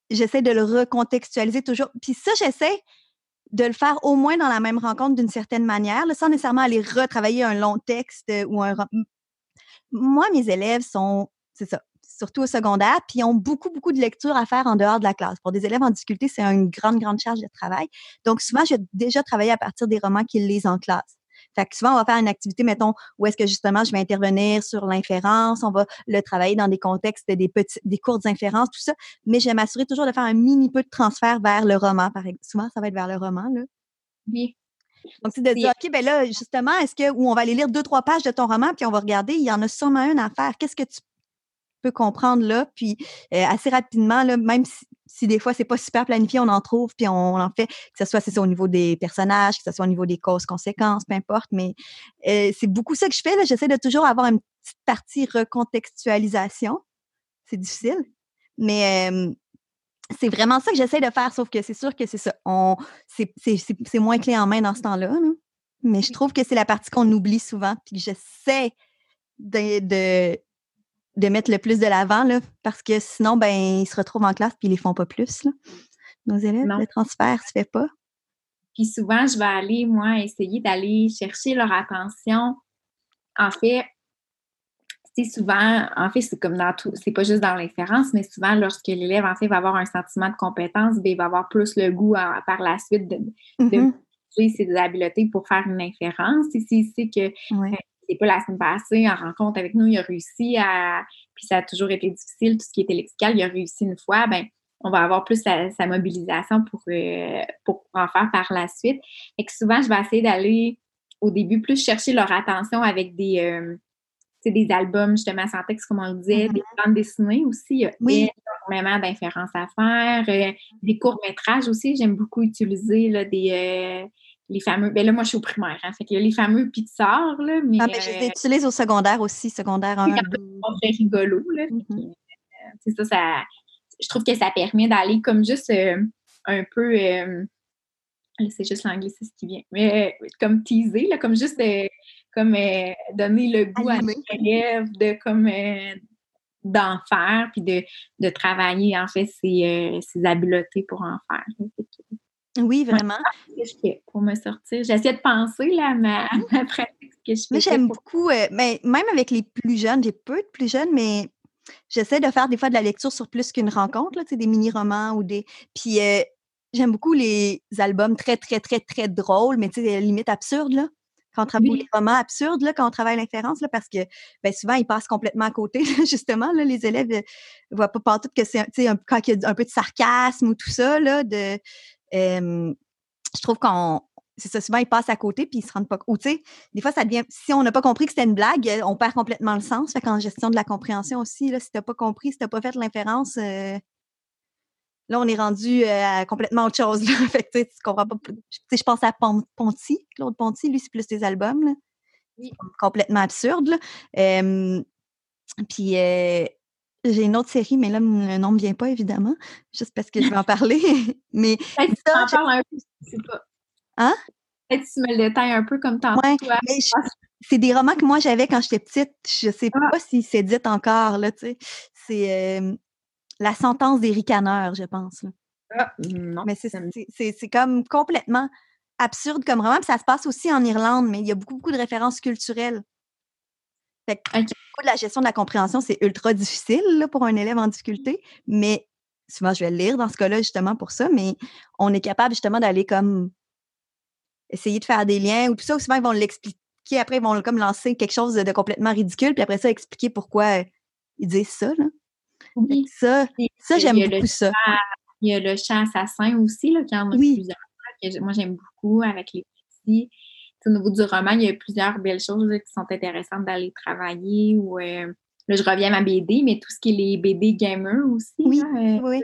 j'essaie de le recontextualiser toujours. Puis ça, j'essaie de le faire au moins dans la même rencontre d'une certaine manière, sans nécessairement aller retravailler un long texte euh, ou un... Moi, mes élèves sont, c'est ça, surtout au secondaire, puis ils ont beaucoup, beaucoup de lectures à faire en dehors de la classe. Pour des élèves en difficulté, c'est une grande, grande charge de travail. Donc, souvent, j'ai déjà travaillé à partir des romans qu'ils lisent en classe. Fait que souvent, on va faire une activité, mettons, où est-ce que justement je vais intervenir sur l'inférence, on va le travailler dans des contextes, des petits, des courtes inférences, tout ça. Mais je vais m'assurer toujours de faire un mini peu de transfert vers le roman, par exemple. Souvent, ça va être vers le roman, là. Oui. Donc, c'est de dire, OK, ben là, justement, est-ce que, ou on va aller lire deux, trois pages de ton roman, puis on va regarder, il y en a sûrement une à faire. Qu'est-ce que tu peux comprendre là? Puis, euh, assez rapidement, là, même si, si des fois c'est pas super planifié, on en trouve, puis on, en fait, que ce soit c'est au niveau des personnages, que ce soit au niveau des causes, conséquences, peu importe. Mais euh, c'est beaucoup ça que je fais. J'essaie de toujours avoir une petite partie recontextualisation. C'est difficile. Mais c'est vraiment ça que j'essaie de faire, sauf que c'est sûr que c'est ça. On, c'est, moins clé en main dans ce temps-là. Mais je trouve que c'est la partie qu'on oublie souvent, puis que j'essaie de, de mettre le plus de l'avant, parce que sinon, ben, ils se retrouvent en classe puis ils les font pas plus, là. Nos élèves, le transfert se fait pas. Puis souvent, je vais aller, moi, essayer d'aller chercher leur attention. En fait, c'est souvent, en fait, c'est comme dans tout, c'est pas juste dans l'inférence, mais souvent, lorsque l'élève, en fait, va avoir un sentiment de compétence, ben, il va avoir plus le goût par la suite de, mm-hmm. ses habiletés pour faire une inférence. Et s'il sait que c'est pas la semaine passée en rencontre avec nous, il a réussi à, puis ça a toujours été difficile, tout ce qui était lexical, il a réussi une fois, ben on va avoir plus sa, mobilisation pour, euh, pour en faire par la suite. Et que souvent, je vais essayer d'aller au début plus chercher leur attention avec des, euh, des albums justement sans texte, comme on le disait, des Mm-hmm. bandes dessinées aussi. Il y a Oui. énormément d'inférences à faire. Euh, des courts-métrages aussi, j'aime beaucoup utiliser là, des, les fameux. Ben là, moi, je suis au primaire, hein, fait qu'il y a les fameux Pixar, là, mais. Ah, ben, je les euh, utilise au secondaire aussi, secondaire 1, Oui, 2. sont très rigolo. Là, que, c'est ça, ça, je trouve que ça permet d'aller comme juste euh, un peu. euh, c'est juste l'anglicisme qui vient. Mais euh, comme teaser, là, comme juste comme donner le goût à nos élèves de comme d'en faire, puis de, de travailler en fait ses, ses habiletés pour en faire. là. Oui, vraiment. Que fais pour me sortir? J'essaie de penser là, à, ma, à ma pratique que je Moi, fais. j'aime beaucoup, euh, mais même avec les plus jeunes, j'ai peu de plus jeunes, mais j'essaie de faire des fois de la lecture sur plus qu'une rencontre, là, des mini-romans ou des. Puis euh, j'aime beaucoup les albums très, très, très, très drôles, mais tu sais, limite absurdes, là. Quand on travaille, ou Oui. les romans absurdes, là, quand on travaille l'inférence, là, parce que ben, souvent, ils passent complètement à côté, là, justement. Là, les élèves ne voient pas partout que c'est, un- un- quand il y a un peu de sarcasme ou tout ça, là, de. Euh, je trouve qu'on. C'est ça, souvent, ils passent à côté puis ils se rendent pas. Ou, tu sais, des fois, ça devient. Si on n'a pas compris que c'était une blague, euh, on perd complètement le sens. Fait qu'en gestion de la compréhension aussi, là, si tu n'as pas compris, si tu n'as pas fait l'inférence, euh, là, on est rendu euh, à complètement autre chose. Là. fait que, tu comprends pas. Tu sais, je pense à Pon- Ponty. Claude Ponty, lui, c'est plus des albums. Là. Oui. Complètement absurde. Là. Puis, j'ai une autre série, mais là, le nom ne me vient pas, évidemment, juste parce que je vais en parler. mais Peut-être que tu ça, en parles un peu, je sais pas. Hein? Peut-être que tu me le détailles un peu comme tantôt, Ouais, toi. mais je- c'est des romans que moi j'avais quand j'étais petite. Je sais Ah. pas si c'est dit encore, là, tu sais. C'est euh, La sentence des ricaneurs, je pense. là. Ah, non. Mais c'est comme complètement absurde comme roman. Puis ça se passe aussi en Irlande, mais il y a beaucoup, beaucoup de références culturelles. Fait que Ok. beaucoup de la gestion de la compréhension, c'est ultra difficile là, pour un élève en difficulté, mais souvent je vais le lire dans ce cas-là justement pour ça, mais on est capable justement d'aller comme essayer de faire des liens ou tout ça, ou souvent ils vont l'expliquer, après ils vont comme lancer quelque chose de, complètement ridicule, puis après ça expliquer pourquoi ils disent ça. Là. Oui. ça, ça j'aime beaucoup ça. Il y a le chat assassin aussi, là, qui en a Oui. plusieurs. là, que moi, j'aime beaucoup avec les petits. Au niveau du roman, il y a plusieurs belles choses là, qui sont intéressantes d'aller travailler. Ou, euh, là, je reviens à ma BD, mais tout ce qui est les BD gamers aussi. Oui, là, euh, oui.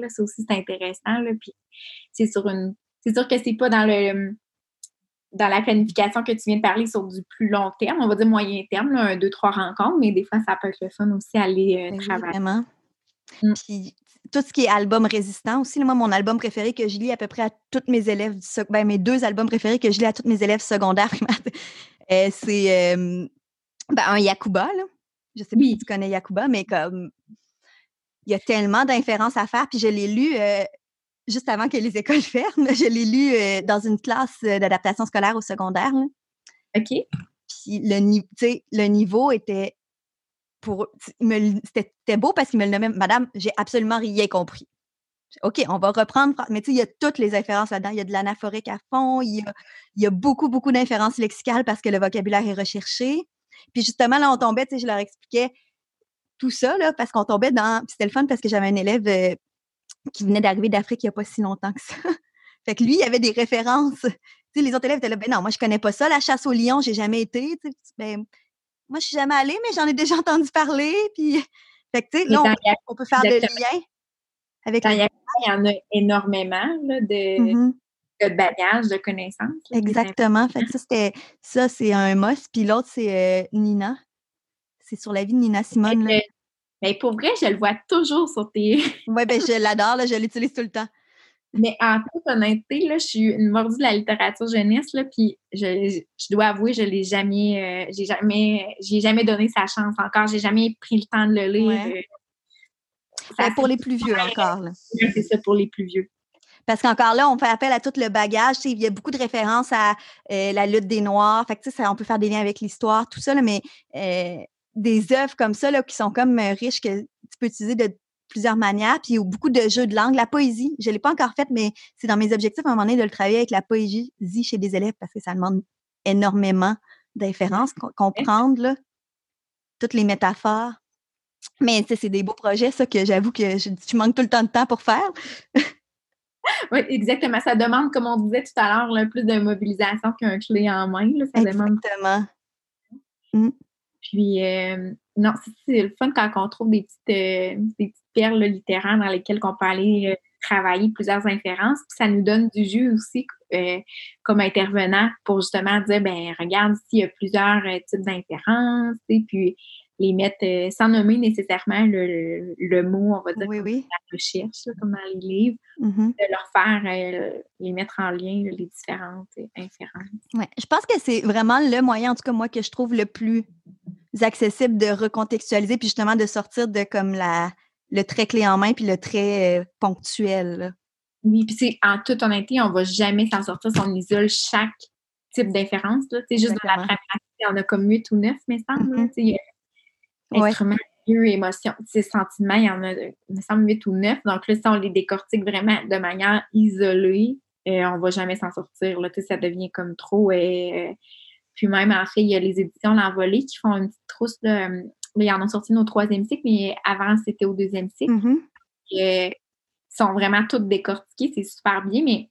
là, ça aussi, c'est intéressant. Là, puis c'est sur une. C'est sûr que c'est pas dans le dans la planification que tu viens de parler sur du plus long terme, on va dire moyen terme, là, un, deux, trois rencontres, mais des fois, ça peut être le fun aussi aller euh, Ben oui, travailler. vraiment. Mm. Puis tout ce qui est album résistant aussi, moi, mon album préféré que je lis à peu près à tous mes élèves, ben, mes deux albums préférés que je lis à tous mes élèves secondaires, euh, c'est euh, ben, un Yakuba. Là. Je sais pas Oui. si tu connais Yakuba, mais comme il y a tellement d'inférences à faire. Puis je l'ai lu euh, juste avant que les écoles ferment. Je l'ai lu euh, dans une classe d'adaptation scolaire au secondaire. là. OK? Puis le, le niveau était c'était beau parce qu'il me le nommait Madame, j'ai absolument rien compris. OK, on va reprendre. Mais tu sais, il y a toutes les inférences là-dedans. Il y a de l'anaphorique à fond. Il y a, il y a beaucoup, beaucoup d'inférences lexicales parce que le vocabulaire est recherché. Puis justement, là, on tombait, tu sais, je leur expliquais tout ça, là, parce qu'on tombait dans. C'était le fun parce que j'avais un élève euh, qui venait d'arriver d'Afrique il n'y a pas si longtemps que ça. fait que lui, il avait des références. Tu sais, les autres élèves étaient là, ben non, moi, je connais pas ça. La chasse au lion, j'ai jamais été. Tu sais, ben, moi, je suis jamais allée, mais j'en ai déjà entendu parler. Puis, fait que, là, on, on peut faire des liens avec Dans les- Yakuba, il y en a énormément là, de, Mhm. de bagages, de connaissances. là, Exactement. Fait que ça, c'était ça, c'est un must. Puis l'autre, c'est euh, Nina. C'est sur la vie de Nina Simone. Mais pour vrai, je le vois toujours sur tes. Ouais, ben je l'adore, je l'utilise tout le temps. Mais en toute honnêteté, là, je suis une mordue de la littérature jeunesse, là, puis je, je dois avouer, je l'ai jamais, euh, j'ai jamais, j'ai jamais donné sa chance encore. J'ai jamais pris le temps de le lire. Ouais. euh. Ça pour les plus vieux encore. là. C'est ça pour les plus vieux. Parce qu'encore là, on fait appel à tout le bagage. Il y a beaucoup de références à euh, la lutte des Noirs. Fait que, tu sais, ça, on peut faire des liens avec l'histoire, tout ça, là, mais euh, des œuvres comme ça là, qui sont comme riches que tu peux utiliser de plusieurs manières. Puis beaucoup de jeux de langue. La poésie, je ne l'ai pas encore faite, mais c'est dans mes objectifs à un moment donné de le travailler avec la poésie chez des élèves parce que ça demande énormément d'inférences, co- comprendre là, toutes les métaphores. Mais c'est des beaux projets, ça, que j'avoue que je, tu manques tout le temps de temps pour faire. Oui, exactement. Ça demande, comme on disait tout à l'heure, plus de mobilisation qu'un clé en main. là. Ça demande Exactement. Mm. Puis, euh, non, c'est le fun quand on trouve des petites, euh, des petites perles littéraires dans lesquelles on peut aller travailler plusieurs inférences. Puis ça nous donne du jus aussi comme intervenant pour justement dire, ben regarde, s'il y a plusieurs types d'inférences, puis les mettre sans nommer nécessairement le, mot, on va dire, oui, la recherche, comme dans les livres, mm-hmm. de leur faire, les mettre en lien, les différentes inférences. Ouais. Je pense que c'est vraiment le moyen, en tout cas moi, que je trouve le plus accessible de recontextualiser, puis justement de sortir de comme la, le trait clé en main, puis le trait ponctuel. Oui, puis c'est en toute honnêteté, on va jamais s'en sortir si on isole chaque type d'inférence. C'est juste dans la pratique, il y en a comme 8 ou 9, mais semble. Mm -hmm. Instruments, ouais. émotions, sentiments, il y en a, me semble, 8 ou 9. Donc là, si on les décortique vraiment de manière isolée, euh, on ne va jamais s'en sortir. Là, ça devient comme trop. Euh, puis même, en fait, il y a les éditions L'Envolée qui font une petite trousse. Là, ils en ont sorti au troisième cycle, mais avant, c'était au deuxième cycle. Mm -hmm sont vraiment toutes décortiquées, c'est super bien, mais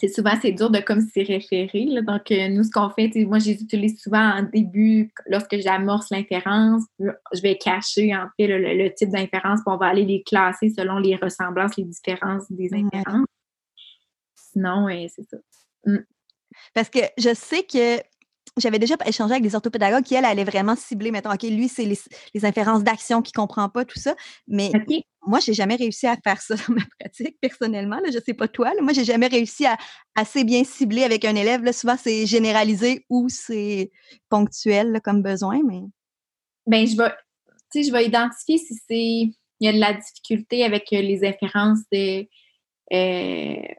c'est souvent c'est dur de comme s'y référer. Donc, euh, nous, ce qu'on fait, moi, je les utilise souvent en début, lorsque j'amorce l'inférence. Je vais cacher, en fait, le, type d'inférence, puis on va aller les classer selon les ressemblances, les différences des inférences. Sinon, c'est ça. Mmh. Parce que je sais que j'avais déjà échangé avec des orthopédagogues qui, elle, allaient vraiment cibler, mettons, OK, lui, c'est les, inférences d'action qui ne comprend pas, tout ça. Mais moi, je n'ai jamais réussi à faire ça dans ma pratique, personnellement. je ne sais pas toi. moi, je n'ai jamais réussi à assez bien cibler avec un élève. Là, souvent, c'est généralisé ou c'est ponctuel comme besoin. Mais... Bien, je vais, je vais identifier si c'est il y a de la difficulté avec euh, les inférences de, euh,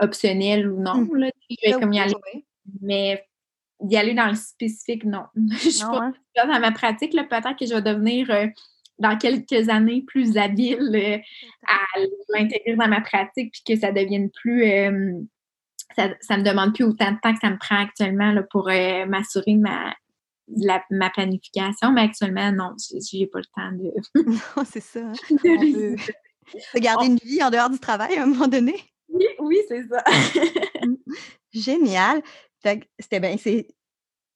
optionnelles ou non. Là, je vais comme y aller. Mais d'y aller dans le spécifique, non. je suis pas hein? dans ma pratique, peut-être que je vais devenir euh, dans quelques années plus habile euh, à l'intégrer dans ma pratique puis que ça devienne plus euh, ça, me demande plus autant de temps que ça me prend actuellement là, pour m'assurer ma, ma planification, mais actuellement, non, j'ai pas le temps de. non, c'est ça. Hein. de garder une vie en dehors du travail à un moment donné. Oui, oui, c'est ça. Génial. C'était bien. C'est,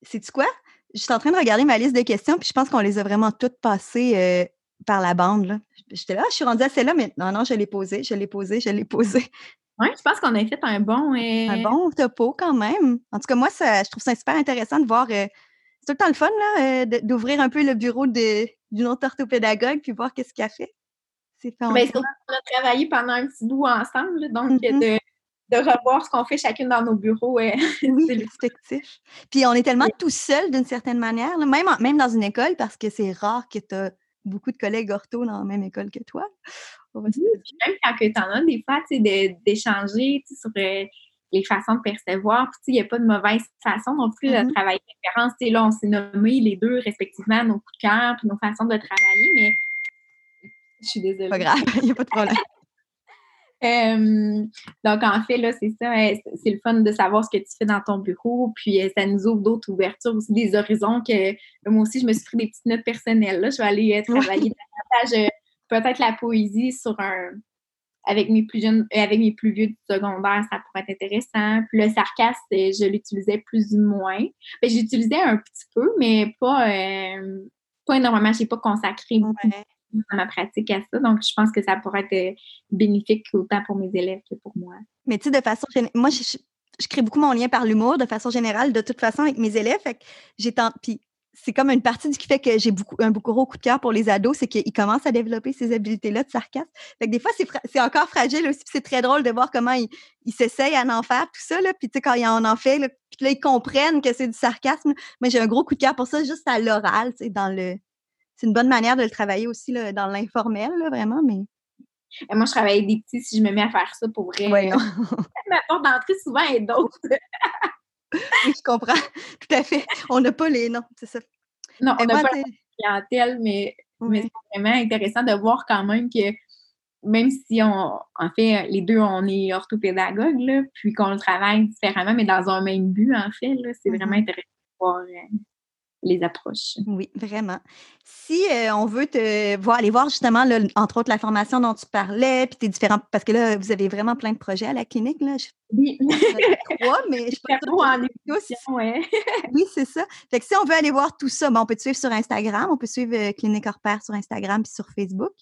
c'est quoi? Je suis en train de regarder ma liste de questions, puis je pense qu'on les a vraiment toutes passées euh, par la bande. Là. J'étais là, ah, je suis rendue à celle-là, mais non, non, je l'ai posée, je l'ai posée, je l'ai posée. Oui, je pense qu'on a fait un bon. Euh... Un bon topo quand même. En tout cas, moi, ça, je trouve ça super intéressant de voir. Euh, c'est tout le temps le fun là, euh, d'ouvrir un peu le bureau de, d'une autre orthopédagogue puis voir qu'est-ce qu'il a fait. C'est fait ben, on a travaillé pendant un petit bout ensemble, donc mm-hmm. de de revoir ce qu'on fait chacune dans nos bureaux. oui, c'est Puis on est tellement tout seul d'une certaine manière, même, même dans une école, parce que c'est rare que tu as beaucoup de collègues ortho dans la même école que toi. même quand tu en as des fois, d'échanger sur euh, les façons de percevoir. Puis, il n'y a pas de mauvaise façon non plus de mm-hmm. travailler différence. Là, on s'est nommé les deux respectivement nos coups de cœur puis nos façons de travailler, mais je suis désolée. Pas grave, il n'y a pas de problème. Donc, en fait, là, c'est ça. Hein, c'est le fun de savoir ce que tu fais dans ton bureau. Puis, euh, ça nous ouvre d'autres ouvertures aussi, des horizons que moi aussi, je me suis pris des petites notes personnelles. Là. Je vais aller euh, travailler davantage, euh, peut-être la poésie sur un. Avec mes plus jeunes, avec mes plus vieux du secondaire, ça pourrait être intéressant. Puis le sarcasme, je l'utilisais plus ou moins. Ben, j'utilisais un petit peu, mais pas, pas énormément. Je n'ai pas consacré beaucoup dans ma pratique à ça. Donc, je pense que ça pourrait être euh, bénéfique autant pour mes élèves que pour moi. Mais tu sais, de façon générale, moi, je, crée beaucoup mon lien par l'humour de façon générale, de toute façon, avec mes élèves. Puis c'est comme une partie du qui fait que j'ai beaucoup, un beaucoup gros coup de cœur pour les ados, c'est qu'ils commencent à développer ces habiletés-là de sarcasme. Fait que des fois, c'est encore fragile aussi. C'est très drôle de voir comment ils s'essayent à en faire, tout ça. Là. Puis tu sais, quand en, en fait, là, puis là, ils comprennent que c'est du sarcasme. Mais j'ai un gros coup de cœur pour ça, juste à l'oral, tu sais, dans le c'est une bonne manière de le travailler aussi là, dans l'informel, vraiment, mais. moi, je travaille avec des petits si je me mets à faire ça pour vrai. Oui, Ma porte d'entrée souvent est d'autres. oui, je comprends. Tout à fait. On n'a pas les noms, c'est ça. Non, on n'a pas la clientèle, mais, mais c'est vraiment intéressant de voir quand même que même si on, en fait, les deux, on est orthopédagogues, là, puis qu'on le travaille différemment, mais dans un même but, en fait, c'est vraiment mm-hmm. intéressant de voir. Euh, les approches. Oui, vraiment. Si on veut te voir, aller voir justement, entre autres, la formation dont tu parlais, puis tes différents. Parce que là, vous avez vraiment plein de projets à la clinique. Là. Oui. trois, mais je pense ouais. Oui, c'est ça. Fait que si on veut aller voir tout ça, on peut te suivre sur Instagram, on peut suivre Clinique Hors sur Instagram puis sur Facebook.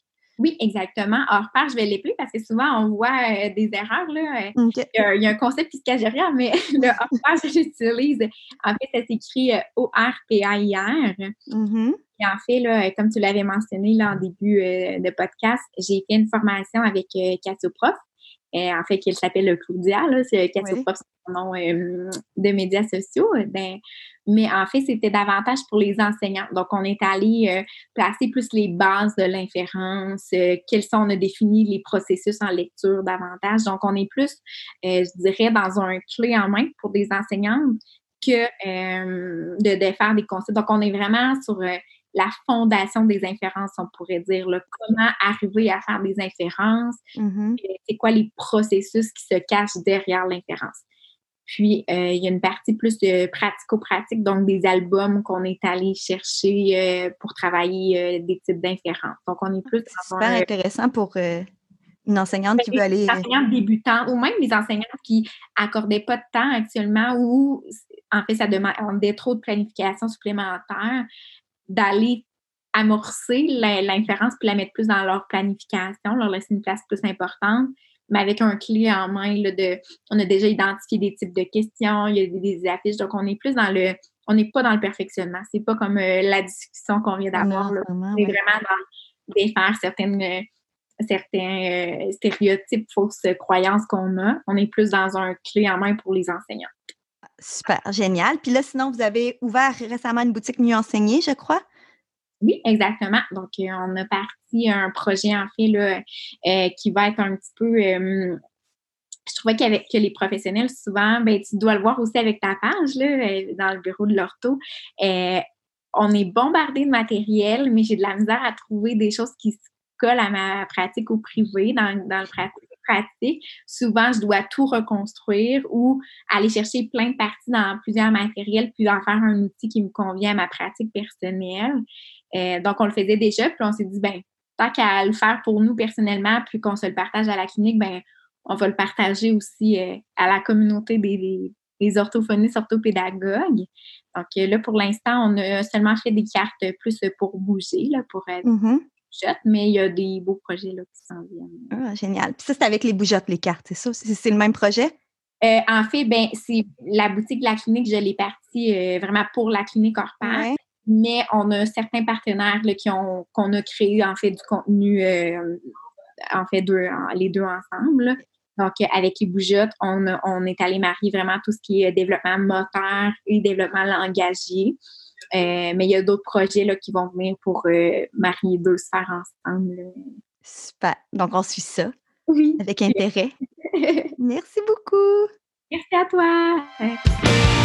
Oui, exactement. Hors pair, je vais l'épeler parce que souvent, on voit euh, des erreurs. Là. Euh, il, y a, un concept piscagérien, mais le hors pair, j'utilise. En fait, ça s'écrit euh, O-R-P-A-I-R. Mm-hmm. Et en fait, là, comme tu l'avais mentionné là, en début de podcast, j'ai fait une formation avec Prof. en fait, qui s'appelle Claudia. C'est Prof, c'est son nom de médias sociaux. Ben, mais en fait, c'était davantage pour les enseignants. Donc, on est allé euh, placer plus les bases de l'inférence, euh, quels sont, on a défini les processus en lecture davantage. Donc, on est plus, euh, je dirais, dans un clé en main pour des enseignantes que de, de, faire des concepts. Donc, on est vraiment sur la fondation des inférences, on pourrait dire. comment arriver à faire des inférences, mm-hmm. c'est quoi les processus qui se cachent derrière l'inférence? Puis, euh, il y a une partie plus de pratico-pratique, donc des albums qu'on est allé chercher euh, pour travailler euh, des types d'inférences. Donc, on est plus... C'est super intéressant pour une enseignante qui veut aller... Des enseignantes débutants ou même des enseignantes qui accordaient pas de temps actuellement ou, en fait, ça demandait trop de planification supplémentaire, d'aller amorcer l'inférence puis la mettre plus dans leur planification, leur laisser une place plus importante mais avec un clé en main de on a déjà identifié des types de questions, il y a des, affiches, donc on est plus dans le on n'est pas dans le perfectionnement. C'est pas comme euh, la discussion qu'on vient d'avoir. C'est vraiment dans défaire certaines euh, certains euh, stéréotypes, fausses croyances qu'on a. On est plus dans un clé en main pour les enseignants. Super, génial. Puis là, sinon, vous avez ouvert récemment une boutique mieux enseignée, je crois? Oui, exactement. Donc, euh, on a parti un projet, en fait, là, euh, qui va être un petit peu. Euh, je trouvais qu'avec que les professionnels, souvent, ben, tu dois le voir aussi avec ta page, là, dans le bureau de l'ortho. on est bombardé de matériel, mais j'ai de la misère à trouver des choses qui se collent à ma pratique au privé, dans, dans le pratique pratique, souvent, je dois tout reconstruire ou aller chercher plein de parties dans plusieurs matériels, puis en faire un outil qui me convient à ma pratique personnelle. Euh, donc, on le faisait déjà, puis on s'est dit, ben, tant qu'à le faire pour nous personnellement, puis qu'on se le partage à la clinique, ben, on va le partager aussi euh, à la communauté des, des, orthophonistes, orthopédagogues. Donc, euh, là, pour l'instant, on a seulement fait des cartes plus pour bouger, là, pour mm-hmm mais il y a des beaux projets là, qui s'en viennent. Ah, génial. Puis ça, c'est avec les bougeottes, les cartes, c'est ça? C'est le même projet? Euh, en fait, ben, c'est la boutique de la clinique, je l'ai partie euh, vraiment pour la clinique hors Mais on a certains partenaires là, qui ont qu'on a créé en fait du contenu euh, en fait deux, les deux ensemble. Donc, avec les bougeottes, on, on est allé marier vraiment tout ce qui est développement moteur et développement langagier. Euh, mais il y a d'autres projets là, qui vont venir pour euh, marier deux sphères ensemble. Super. Donc, on suit ça. Oui. Avec intérêt. Merci beaucoup. Merci à toi.